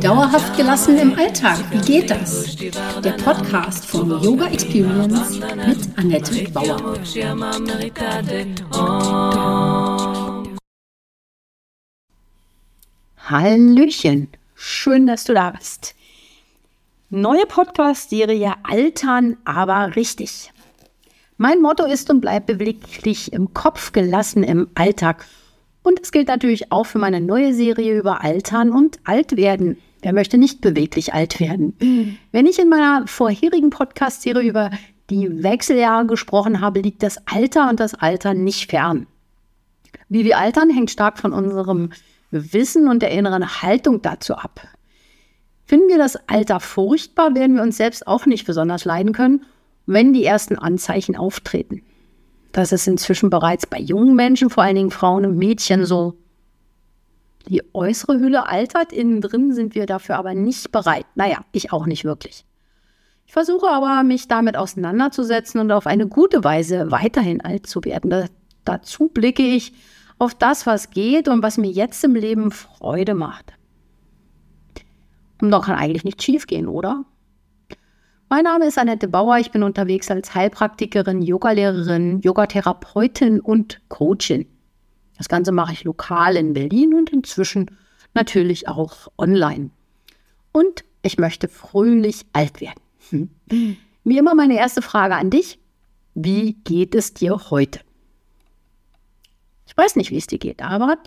Dauerhaft gelassen im Alltag, wie geht das? Der Podcast von Yoga Experience mit Annette Bauer. Hallöchen, schön, dass du da bist. Neue Podcast-Serie Altern, aber richtig. Mein Motto ist und bleibt beweglich im Kopf gelassen im Alltag. Und es gilt natürlich auch für meine neue Serie über Altern und Altwerden. Wer möchte nicht beweglich alt werden? Wenn ich in meiner vorherigen Podcast-Serie über die Wechseljahre gesprochen habe, liegt das Alter und das Alter nicht fern. Wie wir altern, hängt stark von unserem Wissen und der inneren Haltung dazu ab. Finden wir das Alter furchtbar, werden wir uns selbst auch nicht besonders leiden können, wenn die ersten Anzeichen auftreten. Das ist inzwischen bereits bei jungen Menschen, vor allen Dingen Frauen und Mädchen, so. Die äußere Hülle altert, innen drin sind wir dafür aber nicht bereit. Naja, ich auch nicht wirklich. Ich versuche aber, mich damit auseinanderzusetzen und auf eine gute Weise weiterhin alt zu werden. Da, dazu blicke ich auf das, was geht und was mir jetzt im Leben Freude macht. Und da kann eigentlich nicht schiefgehen, oder? Mein Name ist Annette Bauer. Ich bin unterwegs als Heilpraktikerin, Yogalehrerin, Yogatherapeutin und Coachin. Das Ganze mache ich lokal in Berlin und inzwischen natürlich auch online. Und ich möchte fröhlich alt werden. Hm. Wie immer meine erste Frage an dich. Wie geht es dir heute? Ich weiß nicht, wie es dir geht, aber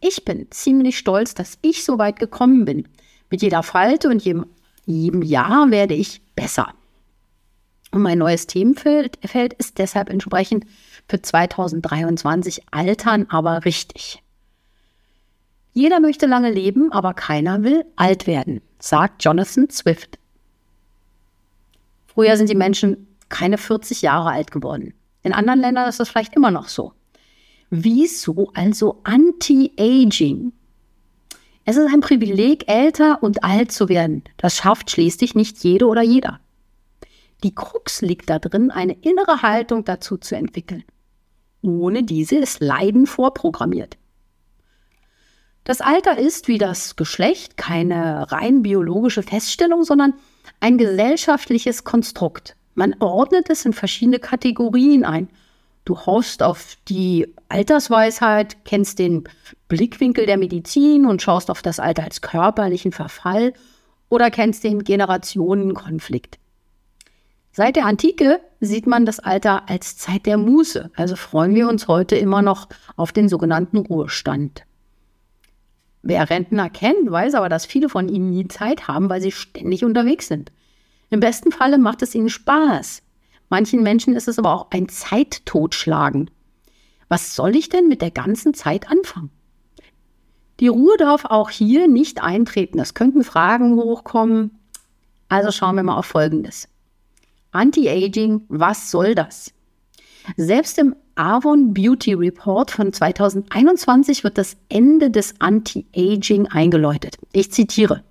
ich bin ziemlich stolz, dass ich so weit gekommen bin. Mit jeder Falte und jedem jedem Jahr werde ich besser. Und mein neues Themenfeld ist deshalb entsprechend für 2023 Altern, aber richtig. Jeder möchte lange leben, aber keiner will alt werden, sagt Jonathan Swift. Früher sind die Menschen keine 40 Jahre alt geworden. In anderen Ländern ist das vielleicht immer noch so. Wieso also Anti-Aging? Es ist ein Privileg, älter und alt zu werden. Das schafft schließlich nicht jede oder jeder. Die Krux liegt da drin, eine innere Haltung dazu zu entwickeln. Ohne diese ist Leiden vorprogrammiert. Das Alter ist wie das Geschlecht keine rein biologische Feststellung, sondern ein gesellschaftliches Konstrukt. Man ordnet es in verschiedene Kategorien ein Du hoffst auf die Altersweisheit, kennst den Blickwinkel der Medizin und schaust auf das Alter als körperlichen Verfall oder kennst den Generationenkonflikt. Seit der Antike sieht man das Alter als Zeit der Muße, also freuen wir uns heute immer noch auf den sogenannten Ruhestand. Wer Rentner kennt, weiß aber, dass viele von ihnen nie Zeit haben, weil sie ständig unterwegs sind. Im besten Falle macht es ihnen Spaß, Manchen Menschen ist es aber auch ein Zeittotschlagen. Was soll ich denn mit der ganzen Zeit anfangen? Die Ruhe darf auch hier nicht eintreten. Es könnten Fragen hochkommen. Also schauen wir mal auf Folgendes. Anti-Aging, was soll das? Selbst im Avon Beauty Report von 2021 wird das Ende des Anti-Aging eingeläutet. Ich zitiere.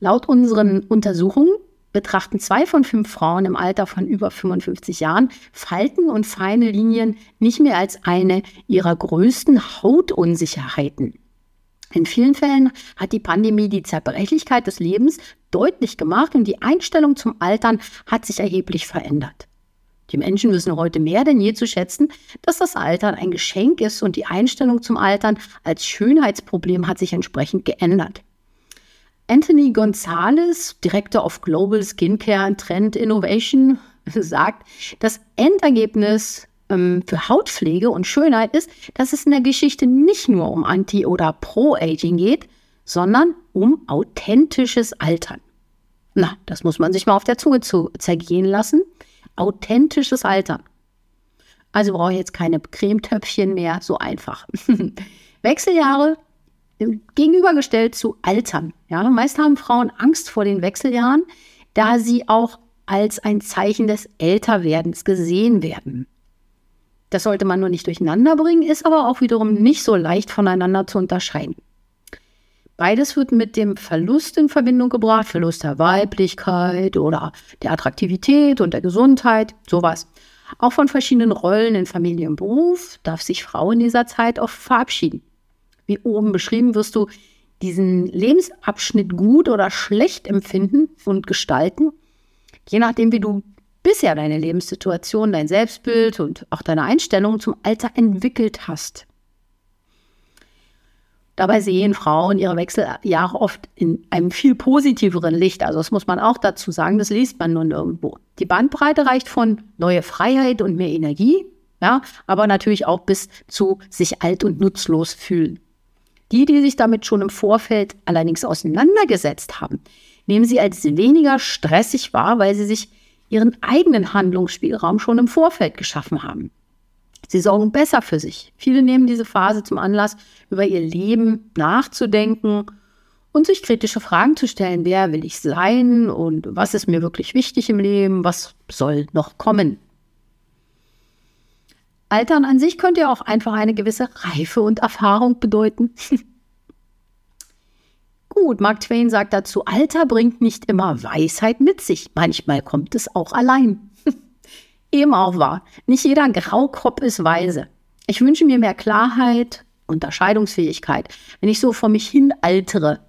Laut unseren Untersuchungen betrachten zwei von fünf Frauen im Alter von über 55 Jahren Falten und feine Linien nicht mehr als eine ihrer größten Hautunsicherheiten. In vielen Fällen hat die Pandemie die Zerbrechlichkeit des Lebens deutlich gemacht und die Einstellung zum Altern hat sich erheblich verändert. Die Menschen wissen heute mehr denn je zu schätzen, dass das Altern ein Geschenk ist und die Einstellung zum Altern als Schönheitsproblem hat sich entsprechend geändert. Anthony Gonzalez, Director of Global Skincare and Trend Innovation, sagt, das Endergebnis ähm, für Hautpflege und Schönheit ist, dass es in der Geschichte nicht nur um Anti- oder Pro-Aging geht, sondern um authentisches Altern. Na, das muss man sich mal auf der Zunge zu zergehen lassen. Authentisches Altern. Also brauche ich jetzt keine Cremetöpfchen mehr, so einfach. Wechseljahre gegenübergestellt zu Altern. Ja, meist haben Frauen Angst vor den Wechseljahren, da sie auch als ein Zeichen des Älterwerdens gesehen werden. Das sollte man nur nicht durcheinander bringen, ist aber auch wiederum nicht so leicht voneinander zu unterscheiden. Beides wird mit dem Verlust in Verbindung gebracht, Verlust der Weiblichkeit oder der Attraktivität und der Gesundheit, sowas. Auch von verschiedenen Rollen in Familie und Beruf darf sich Frau in dieser Zeit oft verabschieden. Wie oben beschrieben, wirst du diesen Lebensabschnitt gut oder schlecht empfinden und gestalten, je nachdem, wie du bisher deine Lebenssituation, dein Selbstbild und auch deine Einstellung zum Alter entwickelt hast. Dabei sehen Frauen ihre Wechseljahre oft in einem viel positiveren Licht. Also das muss man auch dazu sagen, das liest man nur nirgendwo. Die Bandbreite reicht von neue Freiheit und mehr Energie, ja, aber natürlich auch bis zu sich alt und nutzlos fühlen. Die, die sich damit schon im Vorfeld allerdings auseinandergesetzt haben, nehmen sie als weniger stressig wahr, weil sie sich ihren eigenen Handlungsspielraum schon im Vorfeld geschaffen haben. Sie sorgen besser für sich. Viele nehmen diese Phase zum Anlass, über ihr Leben nachzudenken und sich kritische Fragen zu stellen. Wer will ich sein und was ist mir wirklich wichtig im Leben? Was soll noch kommen? Altern an sich könnte ja auch einfach eine gewisse Reife und Erfahrung bedeuten. Gut, Mark Twain sagt dazu, Alter bringt nicht immer Weisheit mit sich, manchmal kommt es auch allein. Eben auch wahr, nicht jeder Graukopf ist weise. Ich wünsche mir mehr Klarheit, Unterscheidungsfähigkeit, wenn ich so vor mich hin altere.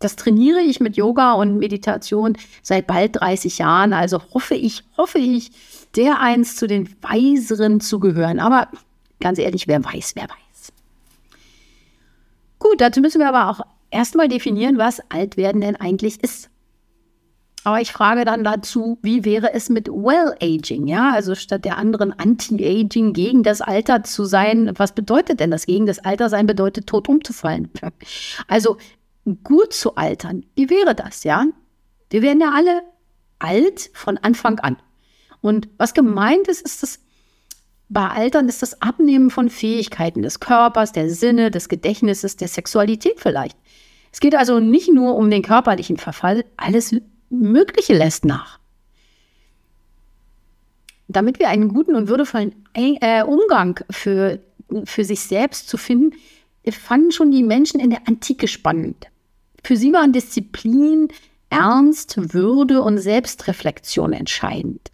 Das trainiere ich mit Yoga und Meditation seit bald 30 Jahren, also hoffe ich, hoffe ich, der eins zu den Weiseren zu gehören. Aber ganz ehrlich, wer weiß, wer weiß. Gut, dazu müssen wir aber auch erstmal definieren, was Altwerden denn eigentlich ist. Aber ich frage dann dazu, wie wäre es mit Well-Aging? Ja, also statt der anderen Anti-Aging gegen das Alter zu sein, was bedeutet denn das? Gegen das Alter sein bedeutet, tot umzufallen. Also gut zu altern, wie wäre das? Ja, wir werden ja alle alt von Anfang an. Und was gemeint ist, ist das, bei Altern ist das Abnehmen von Fähigkeiten des Körpers, der Sinne, des Gedächtnisses, der Sexualität vielleicht. Es geht also nicht nur um den körperlichen Verfall, alles Mögliche lässt nach. Damit wir einen guten und würdevollen äh, Umgang für, für sich selbst zu finden, fanden schon die Menschen in der Antike spannend. Für sie waren Disziplin, Ernst, Würde und Selbstreflexion entscheidend.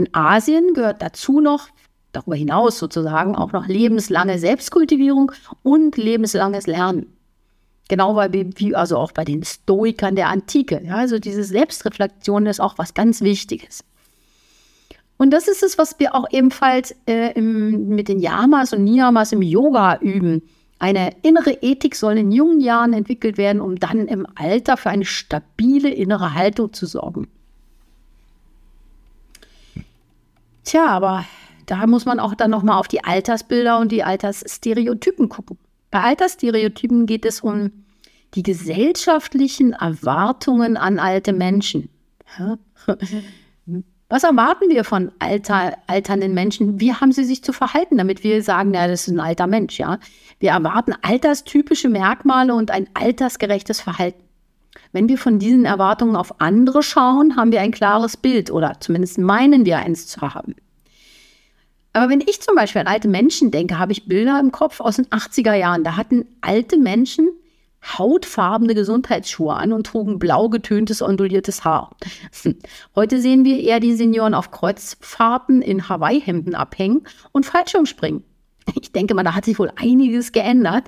In Asien gehört dazu noch, darüber hinaus sozusagen, auch noch lebenslange Selbstkultivierung und lebenslanges Lernen. Genau wie also auch bei den Stoikern der Antike. Ja, also diese Selbstreflexion ist auch was ganz Wichtiges. Und das ist es, was wir auch ebenfalls äh, im, mit den Yamas und Niyamas im Yoga üben. Eine innere Ethik soll in jungen Jahren entwickelt werden, um dann im Alter für eine stabile innere Haltung zu sorgen. Tja, aber da muss man auch dann nochmal auf die Altersbilder und die Altersstereotypen gucken. Bei Altersstereotypen geht es um die gesellschaftlichen Erwartungen an alte Menschen. Was erwarten wir von alter, alternden Menschen? Wie haben sie sich zu verhalten, damit wir sagen, ja, das ist ein alter Mensch, ja? Wir erwarten alterstypische Merkmale und ein altersgerechtes Verhalten. Wenn wir von diesen Erwartungen auf andere schauen, haben wir ein klares Bild oder zumindest meinen wir eins zu haben. Aber wenn ich zum Beispiel an alte Menschen denke, habe ich Bilder im Kopf aus den 80er Jahren. Da hatten alte Menschen hautfarbene Gesundheitsschuhe an und trugen blau getöntes, onduliertes Haar. Heute sehen wir eher die Senioren auf Kreuzfahrten in Hawaii-Hemden abhängen und Fallschirmspringen. Ich denke mal, da hat sich wohl einiges geändert.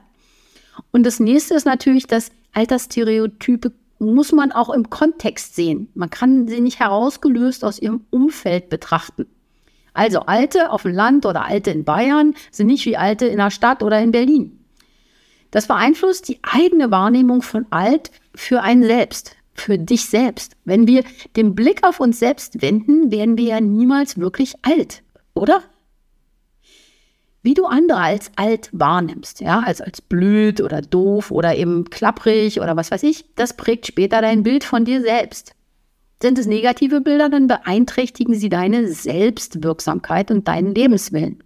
Und das nächste ist natürlich, dass Altersstereotype muss man auch im Kontext sehen. Man kann sie nicht herausgelöst aus ihrem Umfeld betrachten. Also Alte auf dem Land oder Alte in Bayern sind nicht wie Alte in der Stadt oder in Berlin. Das beeinflusst die eigene Wahrnehmung von alt für einen selbst, für dich selbst. Wenn wir den Blick auf uns selbst wenden, werden wir ja niemals wirklich alt, oder? Wie du andere als alt wahrnimmst, ja, als, als blöd oder doof oder eben klapprig oder was weiß ich, das prägt später dein Bild von dir selbst. Sind es negative Bilder, dann beeinträchtigen sie deine Selbstwirksamkeit und deinen Lebenswillen.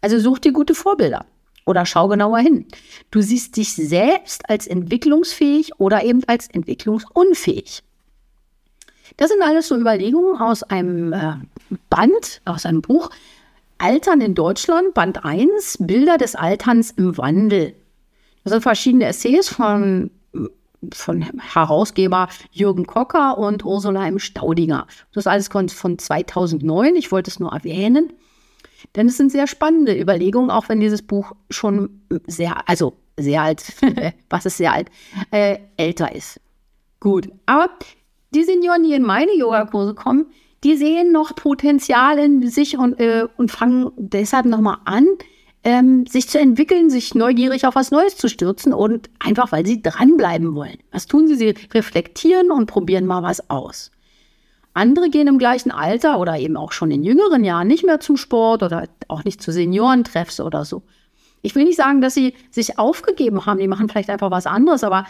Also such dir gute Vorbilder oder schau genauer hin. Du siehst dich selbst als entwicklungsfähig oder eben als entwicklungsunfähig. Das sind alles so Überlegungen aus einem äh, Band, aus einem Buch Altern in Deutschland, Band 1, Bilder des Alterns im Wandel. Das sind verschiedene Essays von von Herausgeber Jürgen Kocker und Ursula M. Staudinger. Das ist alles von 2009. Ich wollte es nur erwähnen. Denn es sind sehr spannende Überlegungen, auch wenn dieses Buch schon sehr, also sehr alt, was ist sehr alt, äh, älter ist. Gut, aber die Senioren, die in meine Yogakurse kommen, die sehen noch Potenzial in sich und, äh, und fangen deshalb nochmal an, ähm, sich zu entwickeln, sich neugierig auf was Neues zu stürzen und einfach, weil sie dranbleiben wollen. Was tun sie? Sie reflektieren und probieren mal was aus. Andere gehen im gleichen Alter oder eben auch schon in jüngeren Jahren nicht mehr zum Sport oder auch nicht zu Seniorentreffs oder so. Ich will nicht sagen, dass sie sich aufgegeben haben, die machen vielleicht einfach was anderes, aber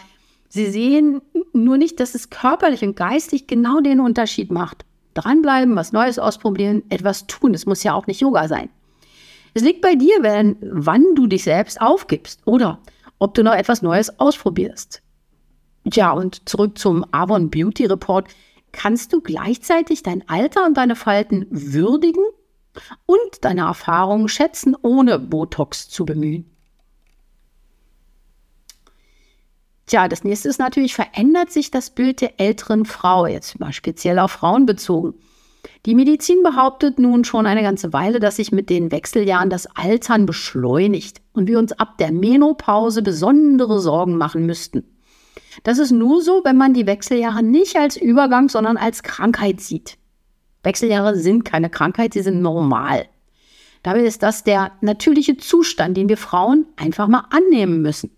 sie sehen nur nicht, dass es körperlich und geistig genau den Unterschied macht. Dranbleiben, was Neues ausprobieren, etwas tun. Es muss ja auch nicht Yoga sein. Es liegt bei dir, wenn, wann du dich selbst aufgibst oder ob du noch etwas Neues ausprobierst. Ja, und zurück zum Avon Beauty Report. Kannst du gleichzeitig dein Alter und deine Falten würdigen und deine Erfahrungen schätzen, ohne Botox zu bemühen? Tja, das nächste ist natürlich, verändert sich das Bild der älteren Frau, jetzt mal speziell auf Frauen bezogen. Die Medizin behauptet nun schon eine ganze Weile, dass sich mit den Wechseljahren das Altern beschleunigt und wir uns ab der Menopause besondere Sorgen machen müssten. Das ist nur so, wenn man die Wechseljahre nicht als Übergang, sondern als Krankheit sieht. Wechseljahre sind keine Krankheit, sie sind normal. Dabei ist das der natürliche Zustand, den wir Frauen einfach mal annehmen müssen.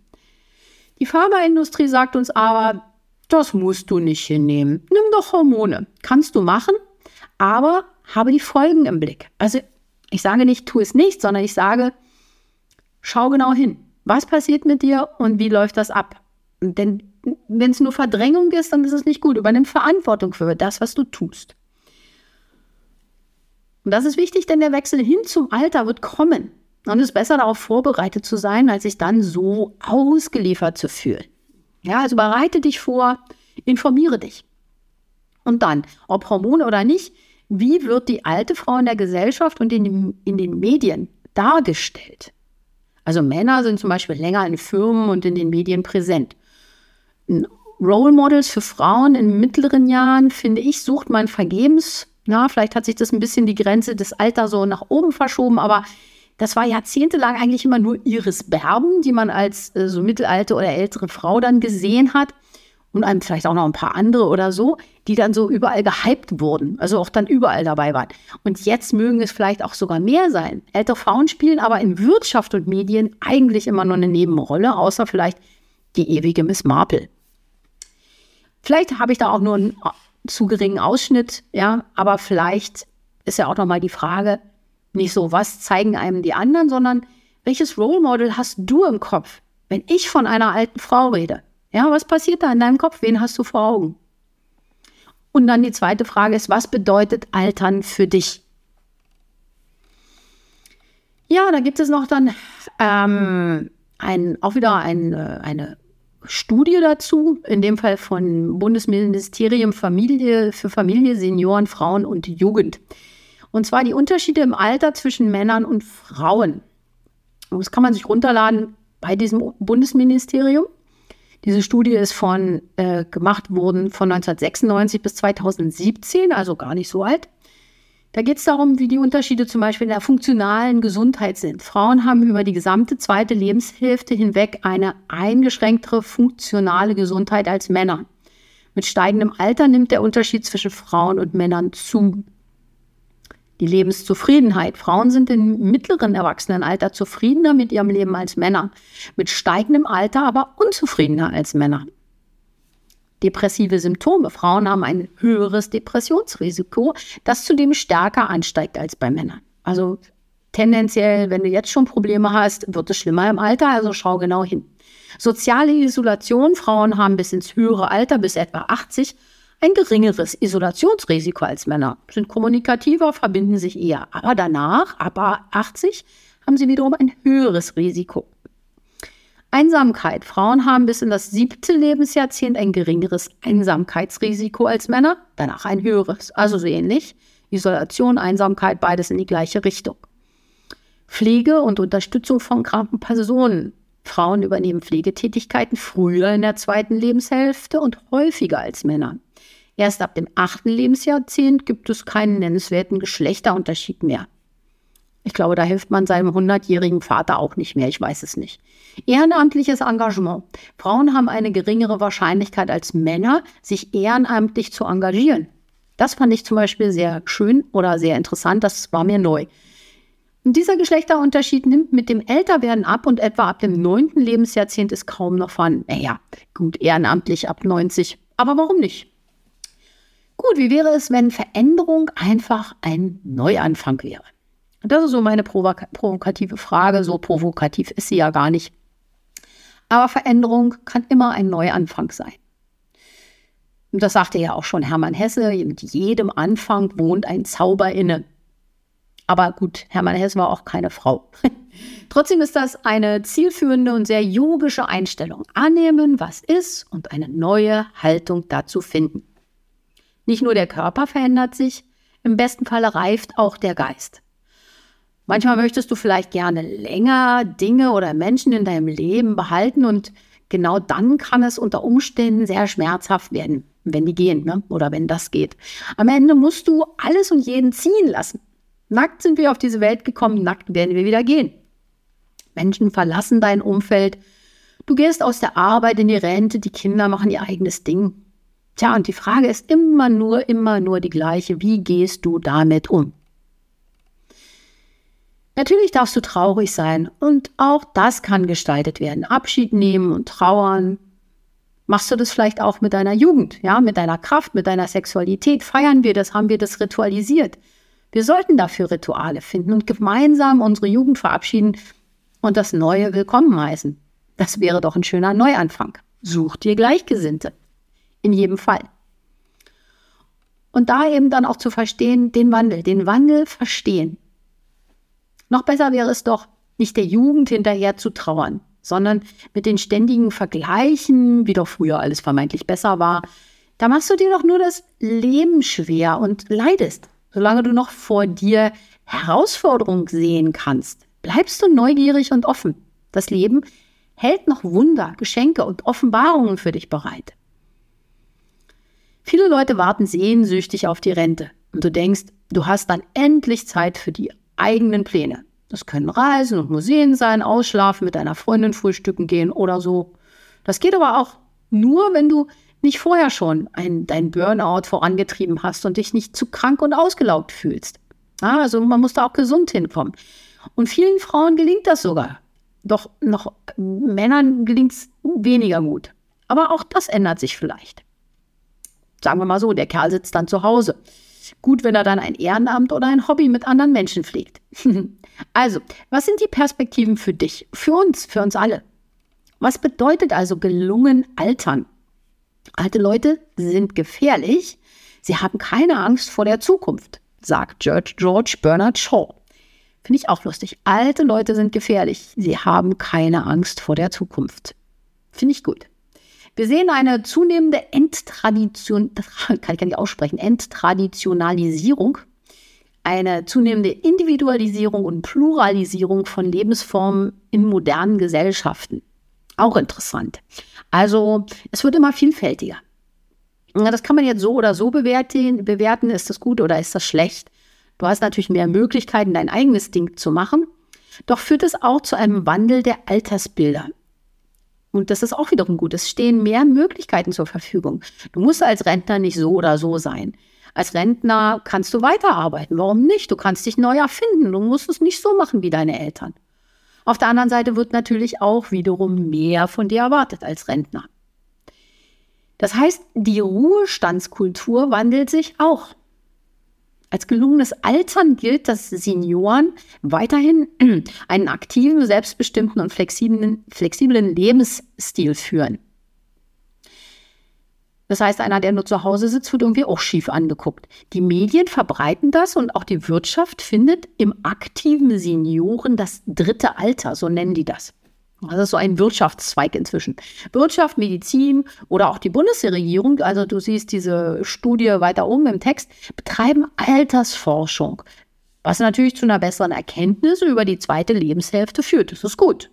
Die Pharmaindustrie sagt uns aber, das musst du nicht hinnehmen. Nimm doch Hormone. Kannst du machen, aber habe die Folgen im Blick. Also ich sage nicht, tu es nicht, sondern ich sage, schau genau hin. Was passiert mit dir und wie läuft das ab? Denn wenn es nur Verdrängung ist, dann ist es nicht gut. Übernimm Verantwortung für das, was du tust. Und das ist wichtig, denn der Wechsel hin zum Alter wird kommen. Und es ist besser darauf vorbereitet zu sein, als sich dann so ausgeliefert zu fühlen. Ja, also bereite dich vor, informiere dich. Und dann, ob Hormone oder nicht, wie wird die alte Frau in der Gesellschaft und in, den, in den Medien dargestellt? Also Männer sind zum Beispiel länger in Firmen und in den Medien präsent. Role Models für Frauen in mittleren Jahren, finde ich, sucht man vergebens. Na, vielleicht hat sich das ein bisschen die Grenze des Alters so nach oben verschoben, aber das war jahrzehntelang eigentlich immer nur Iris Berben, die man als äh, so mittelalte oder ältere Frau dann gesehen hat und einem vielleicht auch noch ein paar andere oder so, die dann so überall gehypt wurden, also auch dann überall dabei waren. Und jetzt mögen es vielleicht auch sogar mehr sein. Ältere Frauen spielen aber in Wirtschaft und Medien eigentlich immer nur eine Nebenrolle, außer vielleicht die ewige Miss Marple. Vielleicht habe ich da auch nur einen zu geringen Ausschnitt, ja, aber vielleicht ist ja auch noch mal die Frage, nicht so, was zeigen einem die anderen, sondern welches Role Model hast du im Kopf, wenn ich von einer alten Frau rede? Ja, was passiert da in deinem Kopf? Wen hast du vor Augen? Und dann die zweite Frage ist, was bedeutet Altern für dich? Ja, da gibt es noch dann ähm, ein, auch wieder ein, äh, eine Studie dazu, in dem Fall von Bundesministerium Familie für Familie, Senioren, Frauen und Jugend. Und zwar die Unterschiede im Alter zwischen Männern und Frauen. Das kann man sich runterladen bei diesem Bundesministerium. Diese Studie ist von, äh, gemacht worden von 1996 bis 2017, also gar nicht so alt. Da geht es darum, wie die Unterschiede zum Beispiel in der funktionalen Gesundheit sind. Frauen haben über die gesamte zweite Lebenshälfte hinweg eine eingeschränktere funktionale Gesundheit als Männer. Mit steigendem Alter nimmt der Unterschied zwischen Frauen und Männern zu die Lebenszufriedenheit. Frauen sind im mittleren Erwachsenenalter zufriedener mit ihrem Leben als Männer, mit steigendem Alter aber unzufriedener als Männer. Depressive Symptome. Frauen haben ein höheres Depressionsrisiko, das zudem stärker ansteigt als bei Männern. Also tendenziell, wenn du jetzt schon Probleme hast, wird es schlimmer im Alter, also schau genau hin. Soziale Isolation. Frauen haben bis ins höhere Alter, bis etwa 80, ein geringeres Isolationsrisiko als Männer, sind kommunikativer, verbinden sich eher. Aber danach, ab 80, haben sie wiederum ein höheres Risiko. Einsamkeit. Frauen haben bis in das siebte Lebensjahrzehnt ein geringeres Einsamkeitsrisiko als Männer, danach ein höheres. Also so ähnlich. Isolation, Einsamkeit, beides in die gleiche Richtung. Pflege und Unterstützung von kranken Personen. Frauen übernehmen Pflegetätigkeiten früher in der zweiten Lebenshälfte und häufiger als Männer. Erst ab dem achten Lebensjahrzehnt gibt es keinen nennenswerten Geschlechterunterschied mehr. Ich glaube, da hilft man seinem hundertjährigen Vater auch nicht mehr, ich weiß es nicht. Ehrenamtliches Engagement. Frauen haben eine geringere Wahrscheinlichkeit als Männer, sich ehrenamtlich zu engagieren. Das fand ich zum Beispiel sehr schön oder sehr interessant, das war mir neu. Und dieser Geschlechterunterschied nimmt mit dem Älterwerden ab und etwa ab dem neunten Lebensjahrzehnt ist kaum noch vorhanden. Naja, gut, ehrenamtlich ab 90, aber warum nicht? Gut, wie wäre es, wenn Veränderung einfach ein Neuanfang wäre? Das ist so meine provokative Frage. So provokativ ist sie ja gar nicht. Aber Veränderung kann immer ein Neuanfang sein. Und das sagte ja auch schon Hermann Hesse, mit jedem Anfang wohnt ein Zauber inne. Aber gut, Hermann Hesse war auch keine Frau. Trotzdem ist das eine zielführende und sehr yogische Einstellung. Annehmen, was ist und eine neue Haltung dazu finden. Nicht nur der Körper verändert sich, im besten Falle reift auch der Geist. Manchmal möchtest du vielleicht gerne länger Dinge oder Menschen in deinem Leben behalten und genau dann kann es unter Umständen sehr schmerzhaft werden, wenn die gehen ne? oder wenn das geht. Am Ende musst du alles und jeden ziehen lassen. Nackt sind wir auf diese Welt gekommen, nackt werden wir wieder gehen. Menschen verlassen dein Umfeld. Du gehst aus der Arbeit in die Rente, die Kinder machen ihr eigenes Ding. Tja, und die Frage ist immer nur, immer nur die gleiche. Wie gehst du damit um? Natürlich darfst du traurig sein und auch das kann gestaltet werden. Abschied nehmen und trauern. Machst du das vielleicht auch mit deiner Jugend, ja, mit deiner Kraft, mit deiner Sexualität? Feiern wir das? Haben wir das ritualisiert? Wir sollten dafür Rituale finden und gemeinsam unsere Jugend verabschieden und das Neue willkommen heißen. Das wäre doch ein schöner Neuanfang. Such dir Gleichgesinnte. In jedem Fall. Und da eben dann auch zu verstehen, den Wandel, den Wandel verstehen. Noch besser wäre es doch, nicht der Jugend hinterher zu trauern, sondern mit den ständigen Vergleichen, wie doch früher alles vermeintlich besser war. Da machst du dir doch nur das Leben schwer und leidest, solange du noch vor dir Herausforderungen sehen kannst. Bleibst du neugierig und offen. Das Leben hält noch Wunder, Geschenke und Offenbarungen für dich bereit. Viele Leute warten sehnsüchtig auf die Rente und du denkst, du hast dann endlich Zeit für die eigenen Pläne. Das können Reisen und Museen sein, ausschlafen, mit deiner Freundin frühstücken gehen oder so. Das geht aber auch nur, wenn du nicht vorher schon ein, dein Burnout vorangetrieben hast und dich nicht zu krank und ausgelaugt fühlst. Also man muss da auch gesund hinkommen. Und vielen Frauen gelingt das sogar. Doch noch Männern gelingt es weniger gut. Aber auch das ändert sich vielleicht. Sagen wir mal so, der Kerl sitzt dann zu Hause Gut, wenn er dann ein Ehrenamt oder ein Hobby mit anderen Menschen pflegt. also, was sind die Perspektiven für dich, für uns, für uns alle? Was bedeutet also gelungen altern? Alte Leute sind gefährlich. Sie haben keine Angst vor der Zukunft, sagt George, George Bernard Shaw. Finde ich auch lustig. Alte Leute sind gefährlich. Sie haben keine Angst vor der Zukunft. Finde ich gut. Wir sehen eine zunehmende Enttradition, kann ich gar nicht aussprechen, Enttraditionalisierung, eine zunehmende Individualisierung und Pluralisierung von Lebensformen in modernen Gesellschaften. Auch interessant. Also es wird immer vielfältiger. Das kann man jetzt so oder so bewerten. bewerten. Ist das gut oder ist das schlecht? Du hast natürlich mehr Möglichkeiten, dein eigenes Ding zu machen. Doch führt es auch zu einem Wandel der Altersbilder. Und das ist auch wiederum gut. Es stehen mehr Möglichkeiten zur Verfügung. Du musst als Rentner nicht so oder so sein. Als Rentner kannst du weiterarbeiten. Warum nicht? Du kannst dich neu erfinden. Du musst es nicht so machen wie deine Eltern. Auf der anderen Seite wird natürlich auch wiederum mehr von dir erwartet als Rentner. Das heißt, die Ruhestandskultur wandelt sich auch. Als gelungenes Altern gilt, dass Senioren weiterhin einen aktiven, selbstbestimmten und flexiblen, flexiblen Lebensstil führen. Das heißt, einer, der nur zu Hause sitzt, wird irgendwie auch schief angeguckt. Die Medien verbreiten das und auch die Wirtschaft findet im aktiven Senioren das dritte Alter, so nennen die das. Das ist so ein Wirtschaftszweig inzwischen. Wirtschaft, Medizin oder auch die Bundesregierung, also du siehst diese Studie weiter oben im Text, betreiben Altersforschung, was natürlich zu einer besseren Erkenntnis über die zweite Lebenshälfte führt. Das ist gut.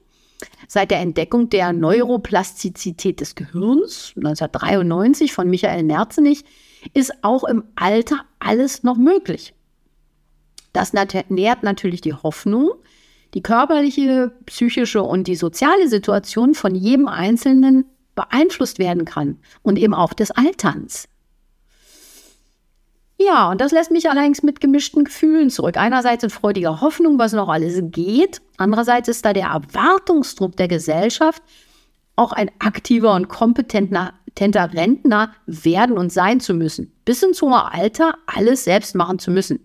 Seit der Entdeckung der Neuroplastizität des Gehirns 1993 von Michael Merzenich ist auch im Alter alles noch möglich. Das nährt natürlich die Hoffnung, die körperliche, psychische und die soziale Situation von jedem Einzelnen beeinflusst werden kann und eben auch des Alterns. Ja, und das lässt mich allerdings mit gemischten Gefühlen zurück. Einerseits in freudiger Hoffnung, was noch alles geht. Andererseits ist da der Erwartungsdruck der Gesellschaft, auch ein aktiver und kompetenter Rentner werden und sein zu müssen. Bis ins hohe Alter alles selbst machen zu müssen.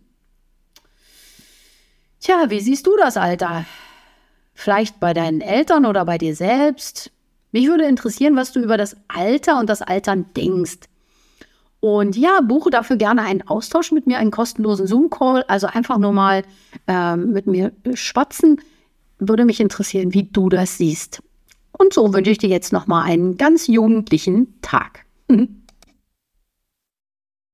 Tja, wie siehst du das Alter? Vielleicht bei deinen Eltern oder bei dir selbst? Mich würde interessieren, was du über das Alter und das Altern denkst. Und ja, buche dafür gerne einen Austausch mit mir, einen kostenlosen Zoom-Call. Also einfach nur mal äh, mit mir schwatzen. Würde mich interessieren, wie du das siehst. Und so wünsche ich dir jetzt noch mal einen ganz jugendlichen Tag.